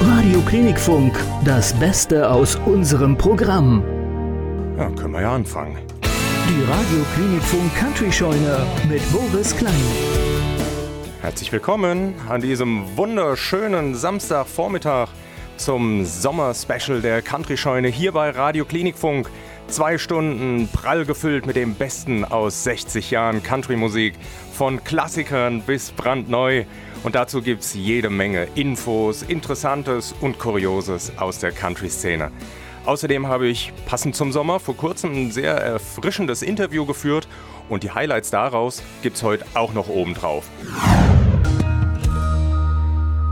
Radio Klinikfunk, das Beste aus unserem Programm. Ja, können wir ja anfangen. Die Radio Klinikfunk Country Scheune mit Boris Klein. Herzlich willkommen an diesem wunderschönen Samstagvormittag zum Sommer-Special der Country Scheune hier bei Radio Klinikfunk. Zwei Stunden prall gefüllt mit dem Besten aus 60 Jahren Country-Musik, von Klassikern bis brandneu. Und dazu gibt es jede Menge Infos, Interessantes und Kurioses aus der Country-Szene. Außerdem habe ich passend zum Sommer vor kurzem ein sehr erfrischendes Interview geführt und die Highlights daraus gibt es heute auch noch obendrauf.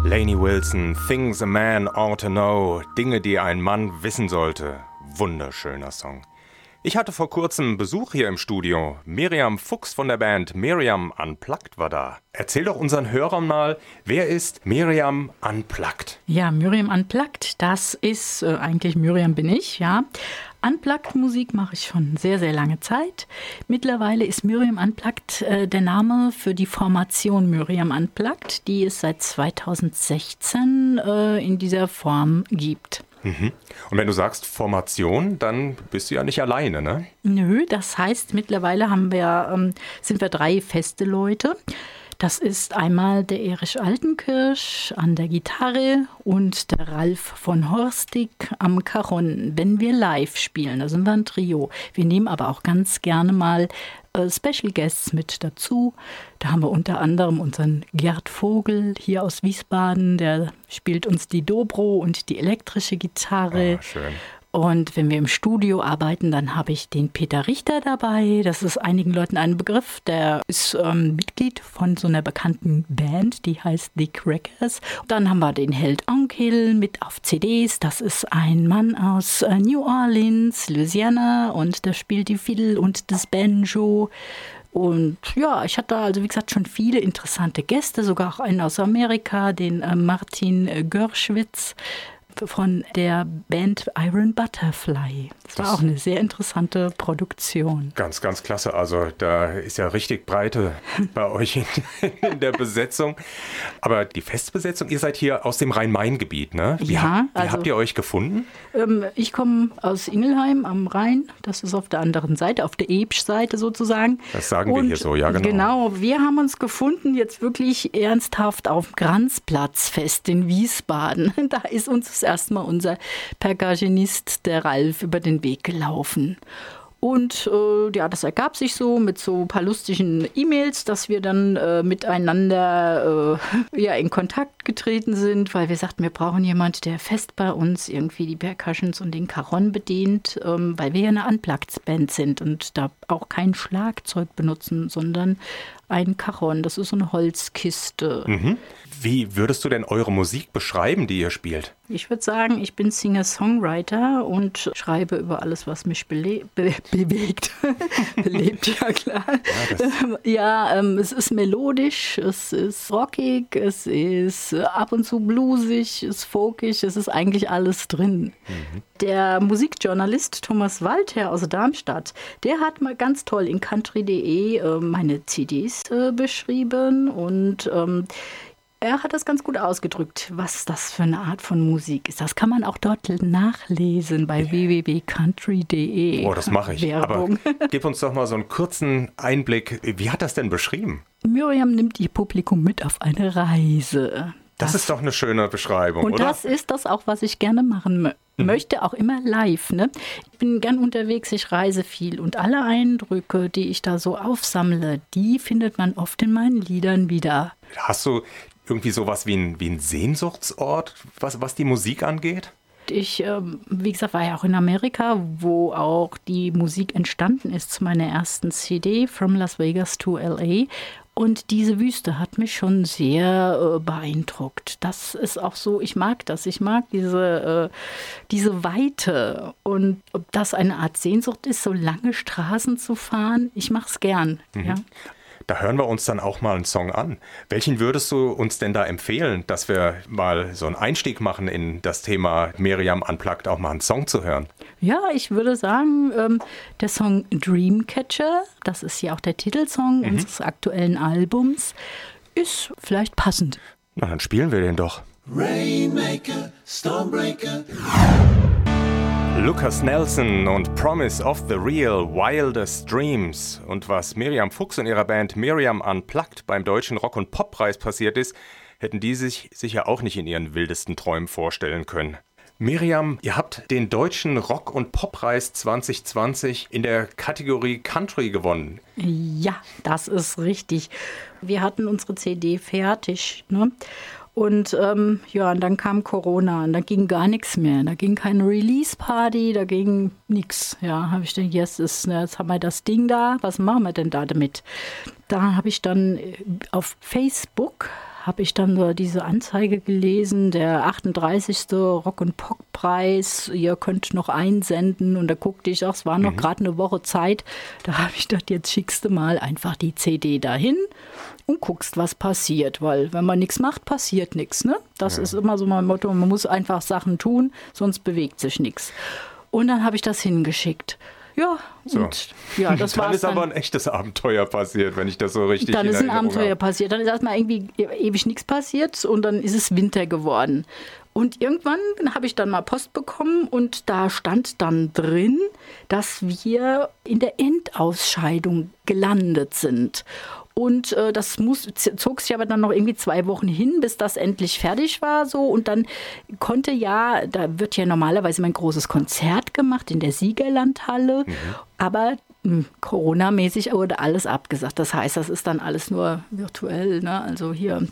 Laney Wilson, Things a Man Ought to Know, Dinge, die ein Mann wissen sollte. Wunderschöner Song. Ich hatte vor kurzem Besuch hier im Studio. Miriam Fuchs von der Band Miriam Unplugged war da. Erzähl doch unseren Hörern mal, wer ist Miriam Unplugged? Ja, Miriam Unplugged, das ist äh, eigentlich Miriam bin ich, ja. Unplugged-Musik mache ich schon sehr, sehr lange Zeit. Mittlerweile ist Miriam Unplugged äh, der Name für die Formation Miriam Unplugged, die es seit 2016 äh, in dieser Form gibt. Mhm. Und wenn du sagst Formation, dann bist du ja nicht alleine, ne? Nö, das heißt, mittlerweile haben wir, ähm, sind wir drei feste Leute. Das ist einmal der Erich Altenkirsch an der Gitarre und der Ralf von Horstig am Cajon, wenn wir live spielen. Da sind wir ein Trio. Wir nehmen aber auch ganz gerne mal äh, Special Guests mit dazu. Da haben wir unter anderem unseren Gerd Vogel hier aus Wiesbaden, der spielt uns die Dobro und die elektrische Gitarre. Ah, schön. Und wenn wir im Studio arbeiten, dann habe ich den Peter Richter dabei. Das ist einigen Leuten ein Begriff. Der ist ähm, Mitglied von so einer bekannten Band, die heißt The Crackers. Dann haben wir den Held Onkel mit auf CDs. Das ist ein Mann aus äh, New Orleans, Louisiana und der spielt die Fiddle und das Banjo. Und ja, ich hatte also, wie gesagt, schon viele interessante Gäste, sogar auch einen aus Amerika, den äh, Martin äh, Görschwitz von der Band Iron Butterfly. Das, das war auch eine sehr interessante Produktion. Ganz, ganz klasse. Also da ist ja richtig Breite bei euch in, in, der Besetzung. Aber die Festbesetzung, ihr seid hier aus dem Rhein-Main-Gebiet, ne? Wie, ja. Hab, wie also, habt ihr euch gefunden? Ähm, ich komme aus Ingelheim am Rhein. Das ist auf der anderen Seite, auf der Ebsch-Seite sozusagen. Das sagen Und wir hier so, ja genau. Genau, wir haben uns gefunden jetzt wirklich ernsthaft auf dem Kranzplatzfest in Wiesbaden. Da ist uns erstmal unser Percussionist, der Ralf, über den Weg gelaufen. Und äh, ja, das ergab sich so mit so ein paar lustigen E-Mails, dass wir dann äh, miteinander äh, ja, in Kontakt getreten sind, weil wir sagten, wir brauchen jemanden, der fest bei uns irgendwie die Percussions und den Caron bedient, ähm, weil wir ja eine Unplugged-Band sind und da auch kein Schlagzeug benutzen, sondern ein Cajon. Das ist so eine Holzkiste. Mhm. Wie würdest du denn eure Musik beschreiben, die ihr spielt? Ich würde sagen, ich bin Singer-Songwriter und schreibe über alles, was mich be bewegt. Belebt, ja klar. Ja, ja ähm, es ist melodisch, es ist rockig, es ist ab und zu bluesig, es ist folkig, es ist eigentlich alles drin. Mhm. Der Musikjournalist Thomas Walther aus Darmstadt, der hat mal ganz toll in country.de äh, meine CDs äh, beschrieben und ähm, er hat das ganz gut ausgedrückt, was das für eine Art von Musik ist. Das kann man auch dort nachlesen bei www.country.de. Oh, das mache ich. Werbung. Aber gib uns doch mal so einen kurzen Einblick. Wie hat das denn beschrieben? Miriam nimmt ihr Publikum mit auf eine Reise. Das, das ist doch eine schöne Beschreibung, und oder? das ist das auch, was ich gerne machen möchte möchte auch immer live. Ne? Ich bin gern unterwegs, ich reise viel und alle Eindrücke, die ich da so aufsammle, die findet man oft in meinen Liedern wieder. Hast du irgendwie sowas wie ein, wie ein Sehnsuchtsort, was, was die Musik angeht? Ich, ähm, wie gesagt, war ja auch in Amerika, wo auch die Musik entstanden ist zu meiner ersten CD, From Las Vegas to LA. Und diese Wüste hat mich schon sehr äh, beeindruckt. Das ist auch so, ich mag das. Ich mag diese, äh, diese Weite. Und ob das eine Art Sehnsucht ist, so lange Straßen zu fahren, ich mache es gern. Mhm. Ja. Da hören wir uns dann auch mal einen Song an. Welchen würdest du uns denn da empfehlen, dass wir mal so einen Einstieg machen in das Thema Miriam Unplugged, auch mal einen Song zu hören? Ja, ich würde sagen, ähm, der Song Dreamcatcher, das ist ja auch der Titelsong mhm. unseres aktuellen Albums, ist vielleicht passend. Na, dann spielen wir den doch. Rainmaker, Stormbreaker. Lucas Nelson und Promise of the Real Wildest Dreams. Und was Miriam Fuchs und ihrer Band Miriam Unplugged beim Deutschen Rock- und Poppreis passiert ist, hätten die sich sicher auch nicht in ihren wildesten Träumen vorstellen können. Miriam, ihr habt den Deutschen Rock- und Poppreis 2020 in der Kategorie Country gewonnen. Ja, das ist richtig. Wir hatten unsere CD fertig. Ne? Und ähm, ja, und dann kam Corona und da ging gar nichts mehr. Da ging keine Release-Party, da ging nichts. Ja, habe ich gedacht, jetzt, ist, ne, jetzt haben wir das Ding da, was machen wir denn da damit? Da habe ich dann äh, auf Facebook habe ich dann so diese Anzeige gelesen, der 38. Rock- und Pop-Preis, ihr könnt noch einsenden. Und da guckte ich auch, es war noch mhm. gerade eine Woche Zeit. Da habe ich gedacht, jetzt schickst du mal einfach die CD dahin und guckst, was passiert. Weil wenn man nichts macht, passiert nichts. Ne? Das ja. ist immer so mein Motto. Man muss einfach Sachen tun, sonst bewegt sich nichts. Und dann habe ich das hingeschickt. Ja, so. und ja, das war. Dann ist aber ein echtes Abenteuer passiert, wenn ich das so richtig Dann ist ein Abenteuer habe. passiert. Dann ist erstmal irgendwie ewig nichts passiert und dann ist es Winter geworden. Und irgendwann habe ich dann mal Post bekommen und da stand dann drin, dass wir in der Endausscheidung gelandet sind. Und äh, das muss, zog sich aber dann noch irgendwie zwei Wochen hin, bis das endlich fertig war. So. Und dann konnte ja, da wird ja normalerweise mein großes Konzert gemacht in der Siegerlandhalle. Mhm. Aber Corona-mäßig wurde alles abgesagt. Das heißt, das ist dann alles nur virtuell. Ne? Also hier,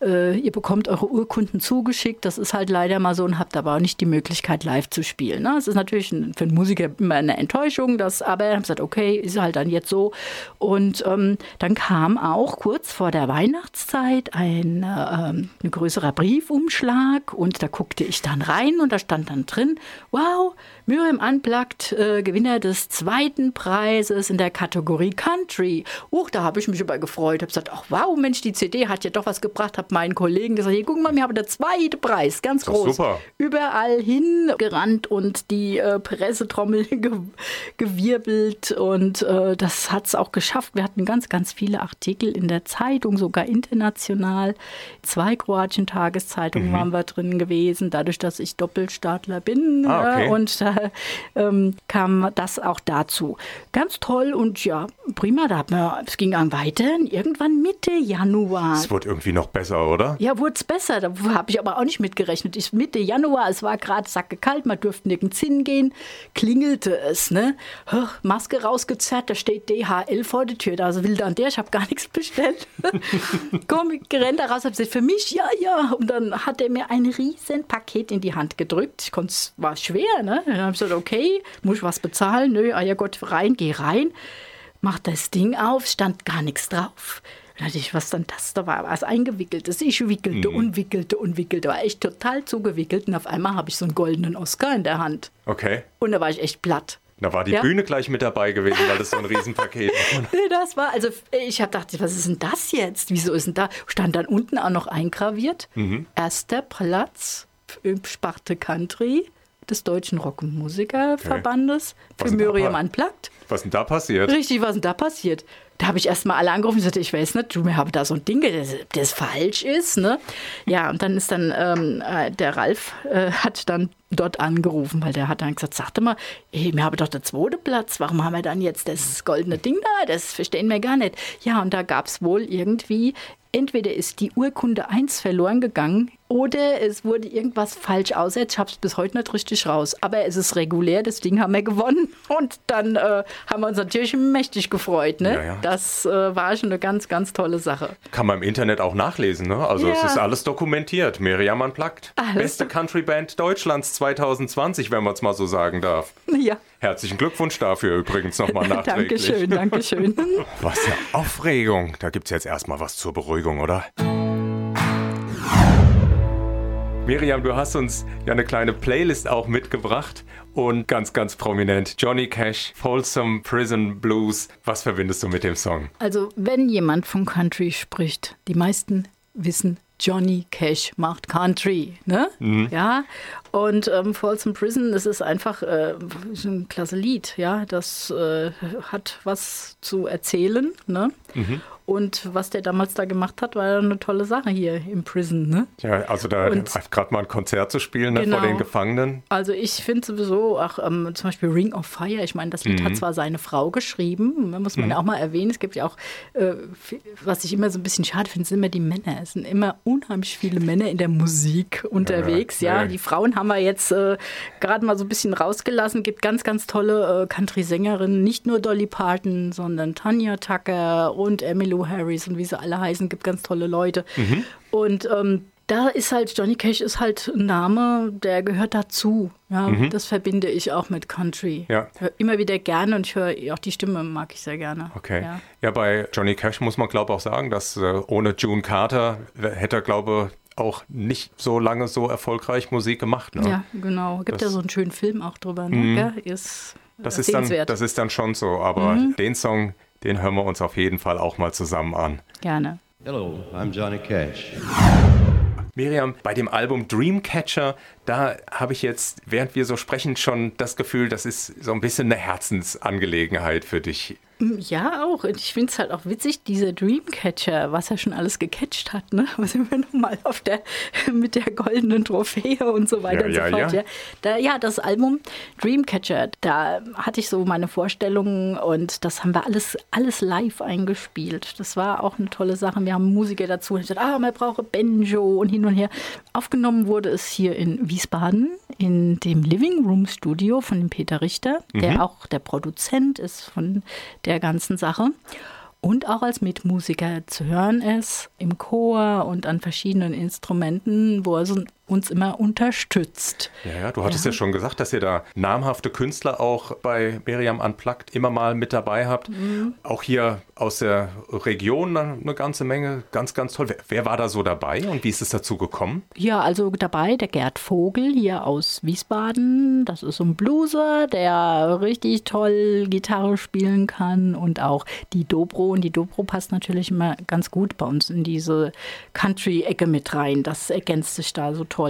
äh, ihr bekommt eure Urkunden zugeschickt. Das ist halt leider mal so und habt aber auch nicht die Möglichkeit, live zu spielen. Ne? Es ist natürlich für einen Musiker immer eine Enttäuschung, dass, aber er hat gesagt, okay, ist halt dann jetzt so. Und ähm, dann kam auch kurz vor der Weihnachtszeit ein, äh, ein größerer Briefumschlag und da guckte ich dann rein und da stand dann drin, wow, Miriam Unplugged, äh, Gewinner des zweiten Preises in der Kategorie Country. Uch, da habe ich mich über gefreut. Habe gesagt, ach wow, Mensch, die CD hat ja doch was gebracht. Habe meinen Kollegen gesagt, hier, guck mal, wir haben der zweite Preis, ganz groß. Super. Überall hingerannt und die äh, Pressetrommel ge gewirbelt und äh, das hat es auch geschafft. Wir hatten ganz, ganz viele Artikel in der Zeitung, sogar international. Zwei kroatischen Tageszeitungen mhm. waren wir drin gewesen, dadurch, dass ich Doppelstaatler bin ah, okay. und da ähm, kam das auch dazu. Ganz toll und ja, prima. Da hat man, es ging dann weiter. Irgendwann Mitte Januar. Es wurde irgendwie noch besser, oder? Ja, wurde es besser. Da habe ich aber auch nicht mitgerechnet. Ich, Mitte Januar, es war gerade sacke kalt, man durfte nirgends hingehen, klingelte es. Ne? Maske rausgezerrt, da steht DHL vor der Tür. Da will dann der, ich habe gar nichts bestellt. Komm, ich da raus, habe gesagt, für mich, ja, ja. Und dann hat er mir ein riesen Paket in die Hand gedrückt. Ich konnte, war schwer, ne? Dann habe ich gesagt, okay, muss ich was bezahlen? Nö, ah ja Gott, rein, geh rein. Mach das Ding auf, stand gar nichts drauf. Da dachte ich, was dann das? Da war was eingewickeltes. Ich wickelte mhm. und wickelte und wickelte. War echt total zugewickelt. Und auf einmal habe ich so einen goldenen Oscar in der Hand. Okay. Und da war ich echt platt. Da war die ja. Bühne gleich mit dabei gewesen, weil das so ein Riesenpaket war. nee, das war, also ich habe gedacht, was ist denn das jetzt? Wieso ist denn da? Stand dann unten auch noch eingraviert. Mhm. Erster Platz im Sparte Country des Deutschen Rock- und Musikerverbandes okay. für Miriam Unplugged. Was ist denn da passiert? Richtig, was ist denn da passiert? Da habe ich erst mal alle angerufen und gesagt, ich weiß nicht, du, wir haben da so ein Ding, das, das falsch ist. Ne? Ja, und dann ist dann, ähm, äh, der Ralf äh, hat dann dort angerufen, weil der hat dann gesagt, sagte mal, ey, wir haben doch den zweiten Platz, warum haben wir dann jetzt das goldene Ding da? Das verstehen wir gar nicht. Ja, und da gab es wohl irgendwie entweder ist die Urkunde 1 verloren gegangen oder es wurde irgendwas falsch ausgesetzt. Ich habe es bis heute nicht richtig raus. Aber es ist regulär, das Ding haben wir gewonnen. Und dann äh, haben wir uns natürlich mächtig gefreut. Ne? Ja, ja. Das äh, war schon eine ganz, ganz tolle Sache. Kann man im Internet auch nachlesen. Ne? Also ja. es ist alles dokumentiert. Miriam Unplugged. Alles. Beste Country Band Deutschlands 2020, wenn man es mal so sagen darf. Ja. Herzlichen Glückwunsch dafür übrigens nochmal nachträglich. Dankeschön, Dankeschön. Was eine Aufregung. Da gibt es jetzt erstmal was zur Beruhigung, oder? Miriam, du hast uns ja eine kleine Playlist auch mitgebracht und ganz, ganz prominent Johnny Cash, Folsom Prison Blues. Was verbindest du mit dem Song? Also, wenn jemand von Country spricht, die meisten wissen, Johnny Cash macht Country, ne? Mhm. Ja. Und ähm, Folsom Prison, das ist einfach äh, ein klasse Lied, ja. Das äh, hat was zu erzählen, ne? Mhm. Und was der damals da gemacht hat, war eine tolle Sache hier im Prison. Ne? Ja, also da gerade mal ein Konzert zu spielen ne, genau. vor den Gefangenen. Also ich finde sowieso, auch ähm, zum Beispiel Ring of Fire, ich meine, das Lied mhm. hat zwar seine Frau geschrieben, muss man mhm. auch mal erwähnen. Es gibt ja auch, äh, was ich immer so ein bisschen schade finde, sind immer die Männer. Es sind immer unheimlich viele Männer in der Musik unterwegs. Ja, ja. die Frauen haben wir jetzt äh, gerade mal so ein bisschen rausgelassen. Gibt ganz, ganz tolle äh, Country-Sängerinnen, nicht nur Dolly Parton, sondern Tanya Tucker und Emmylou Harris und wie sie alle heißen, gibt ganz tolle Leute. Mhm. Und ähm, da ist halt, Johnny Cash ist halt ein Name, der gehört dazu. Ja, mhm. das verbinde ich auch mit Country. Ja. immer wieder gerne und ich höre auch die Stimme mag ich sehr gerne. Okay. Ja, ja bei Johnny Cash muss man glaube ich auch sagen, dass äh, ohne June Carter hätte er glaube auch nicht so lange so erfolgreich Musik gemacht. Ne? Ja, genau. Gibt das, ja so einen schönen Film auch drüber. Ne? Mhm. Ist das, ist dann, das ist dann schon so, aber mhm. den Song, den hören wir uns auf jeden Fall auch mal zusammen an. Gerne. Hello, I'm Johnny Cash. Miriam, bei dem Album Dreamcatcher, da habe ich jetzt, während wir so sprechen, schon das Gefühl, das ist so ein bisschen eine Herzensangelegenheit für dich. Ja, auch. Und ich finde es halt auch witzig, dieser Dreamcatcher, was er schon alles gecatcht hat, ne? Was sind wir nochmal auf der, mit der goldenen Trophäe und so weiter ja, und so fort. Ja. Ja. Da, ja, das Album Dreamcatcher, da hatte ich so meine Vorstellungen und das haben wir alles, alles live eingespielt. Das war auch eine tolle Sache. Wir haben Musiker dazu und ich gesagt, ah, man braucht Banjo und hin und her. Aufgenommen wurde es hier in Wiesbaden in dem Living Room Studio von dem Peter Richter, der mhm. auch der Produzent ist von der der ganzen Sache. Und auch als Mitmusiker zu hören ist, im Chor und an verschiedenen Instrumenten, wo er so uns immer unterstützt. Ja, ja du hattest ja. ja. schon gesagt, dass ihr da namhafte Künstler auch bei Miriam Unplugged immer mal mit dabei habt. Mhm. Auch hier aus der Region eine ganze Menge, ganz, ganz toll. Wer, wer, war da so dabei und wie ist es dazu gekommen? Ja, also dabei der Gerd Vogel hier aus Wiesbaden. Das ist ein Blueser, der richtig toll Gitarre spielen kann und auch die Dobro. Und die Dobro passt natürlich immer ganz gut bei uns in diese Country-Ecke mit rein. Das ergänzt sich da so toll.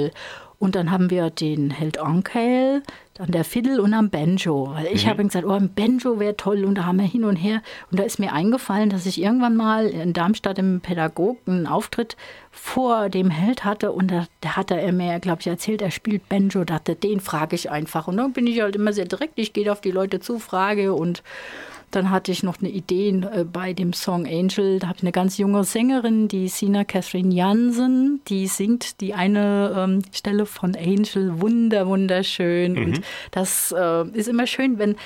Und dann haben wir den Held Onkel, dann der Fiddle und am Banjo. Weil ich mhm. habe gesagt, oh, ein Banjo wäre toll und da haben wir hin und her. Und da ist mir eingefallen, dass ich irgendwann mal in Darmstadt im Pädagog einen Auftritt vor dem Held hatte und da, da hatte er mir, glaube ich, erzählt, er spielt Banjo. Da dachte, den frage ich einfach. Und dann bin ich halt immer sehr direkt. Ich gehe auf die Leute zu, frage und dann hatte ich noch eine Idee äh, bei dem Song Angel. Da habe ich eine ganz junge Sängerin, die Sina Catherine Jansen, die singt die eine ähm, Stelle von Angel wunder, wunderschön. Mhm. Und das äh, ist immer schön, wenn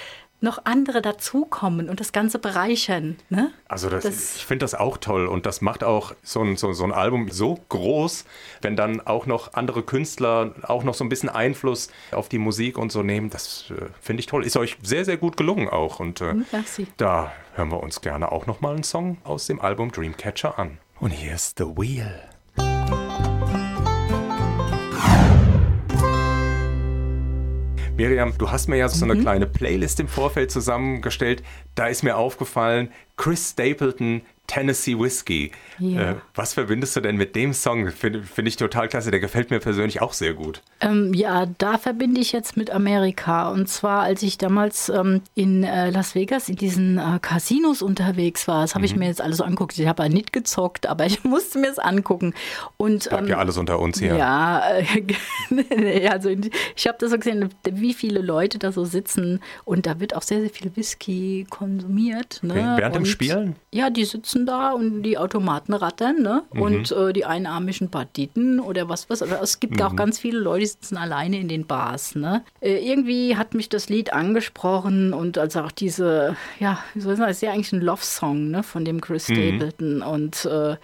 noch andere dazukommen und das Ganze bereichern. Ne? Also das, das ich finde das auch toll und das macht auch so ein, so, so ein Album so groß, wenn dann auch noch andere Künstler auch noch so ein bisschen Einfluss auf die Musik und so nehmen. Das äh, finde ich toll. Ist euch sehr, sehr gut gelungen auch. Und äh, da hören wir uns gerne auch noch mal einen Song aus dem Album Dreamcatcher an. Und hier ist The Wheel. Miriam, du hast mir ja so eine mhm. kleine Playlist im Vorfeld zusammengestellt. Da ist mir aufgefallen, Chris Stapleton Tennessee Whiskey. Ja. Äh, was verbindest du denn mit dem Song? Finde find ich total klasse. Der gefällt mir persönlich auch sehr gut. Ähm, ja, da verbinde ich jetzt mit Amerika. Und zwar, als ich damals ähm, in äh, Las Vegas in diesen äh, Casinos unterwegs war. Das habe mhm. ich mir jetzt alles so angeguckt. Ich habe ja nicht gezockt, aber ich musste mir es angucken. Und, Bleibt ähm, ja alles unter uns hier. Ja, also ich habe das so gesehen, wie viele Leute da so sitzen. Und da wird auch sehr, sehr viel Whisky konsumiert. Ne? Okay. Während und, dem Spielen? Ja, die sitzen sitzen da und die Automaten rattern ne? Mhm. und äh, die einarmigen Banditen oder was was. Also es gibt mhm. auch ganz viele Leute, die sitzen alleine in den Bars. Ne? Äh, irgendwie hat mich das Lied angesprochen und also auch diese, ja, wie soll ich sagen, ist ja eigentlich ein Love-Song ne? von dem Chris mhm. Stapleton und äh,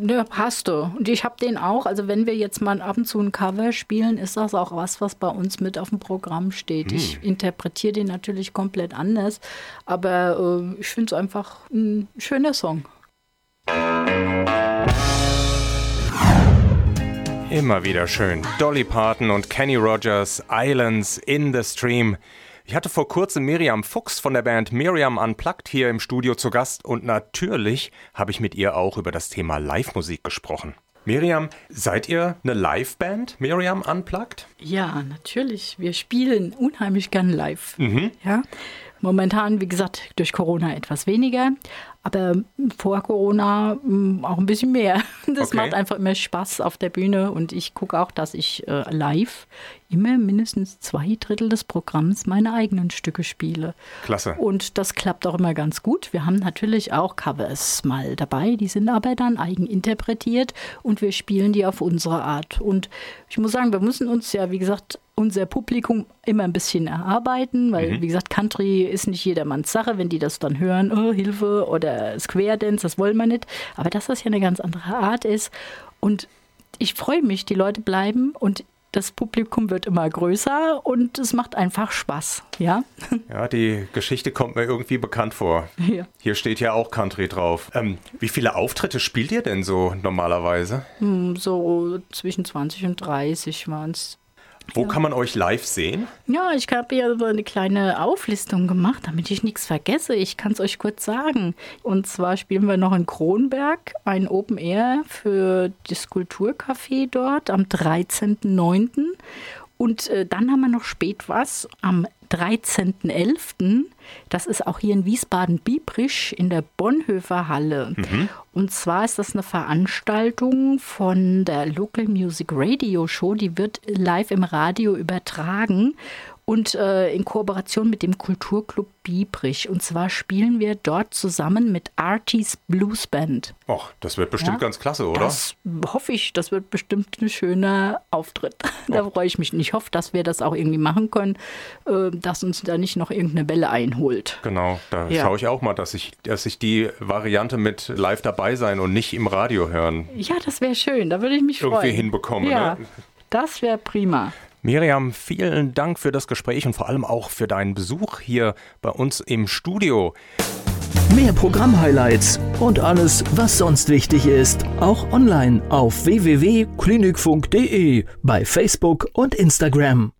ja, passt du. Und ich habe den auch. Also wenn wir jetzt mal ab und zu ein Cover spielen, ist das auch was, was bei uns mit auf dem Programm steht. Hm. Ich interpretiere den natürlich komplett anders, aber äh, ich finde es einfach ein schöner Song. Immer wieder schön. Dolly Parton und Kenny Rogers, Islands in the Stream. Ich hatte vor kurzem Miriam Fuchs von der Band Miriam Unplugged hier im Studio zu Gast und natürlich habe ich mit ihr auch über das Thema Live-Musik gesprochen. Miriam, seid ihr eine Live-Band, Miriam Unplugged? Ja, natürlich. Wir spielen unheimlich gern live. Mhm. Ja. Momentan, wie gesagt, durch Corona etwas weniger. Aber vor Corona mm, auch ein bisschen mehr. Das Okay. macht einfach immer Spaß auf der Bühne und ich gucke auch, dass ich äh, live immer mindestens zwei Drittel des Programms meine eigenen Stücke spiele. Klasse. Und das klappt auch immer ganz gut. Wir haben natürlich auch Covers mal dabei, die sind aber dann eigen interpretiert und wir spielen die auf unsere Art. Und ich muss sagen, wir müssen uns ja, wie gesagt, unser Publikum immer ein bisschen erarbeiten, weil, wie gesagt, Country ist nicht jedermanns Sache, wenn die das dann hören, oh, Hilfe oder Square Dance, das wollen wir nicht. Aber dass das ja eine ganz andere Art ist. Und ich freue mich, die Leute bleiben und das Publikum wird immer größer und es macht einfach Spaß, ja. Ja, die Geschichte kommt mir irgendwie bekannt vor. Ja. Hier steht ja auch Country drauf. Ähm, wie viele Auftritte spielt ihr denn so normalerweise? So zwischen 20 und 30 waren es. Wo kann man euch live sehen? Ja, ich habe hier so eine kleine Auflistung gemacht, damit ich nichts vergesse. Ich kann es euch kurz sagen. Und zwar spielen wir noch in Kronberg ein Open Air für das Kulturcafé dort am 13.09. Und äh, dann haben wir noch spät was am 13.11. Das ist auch hier in Wiesbaden-Biebrisch in der Bonhoeffer Halle. Und zwar ist das eine Veranstaltung von der Local Music Radio Show. Die wird live im Radio übertragen und äh, in Kooperation mit dem Kulturclub Biebrich. Und zwar spielen wir dort zusammen mit Arties Blues Band. Och, das wird bestimmt Ja. ganz klasse, oder? Das hoffe ich, das wird bestimmt ein schöner Auftritt. Da freue ich mich. Und ich hoffe, dass wir das auch irgendwie machen können, äh, dass uns da nicht noch irgendeine Welle einholt. Genau, da Ja. schaue ich auch mal, dass ich, dass ich die Variante mit live dabei sein und nicht im Radio hören Ja, das wäre schön. Da würde ich mich irgendwie freuen. hinbekomme. Ja, Ne? das wäre prima. Miriam, vielen Dank für das Gespräch und vor allem auch für deinen Besuch hier bei uns im Studio. Mehr Programm-Highlights und alles, was sonst wichtig ist, auch online auf www.klinikfunk.de, bei Facebook und Instagram.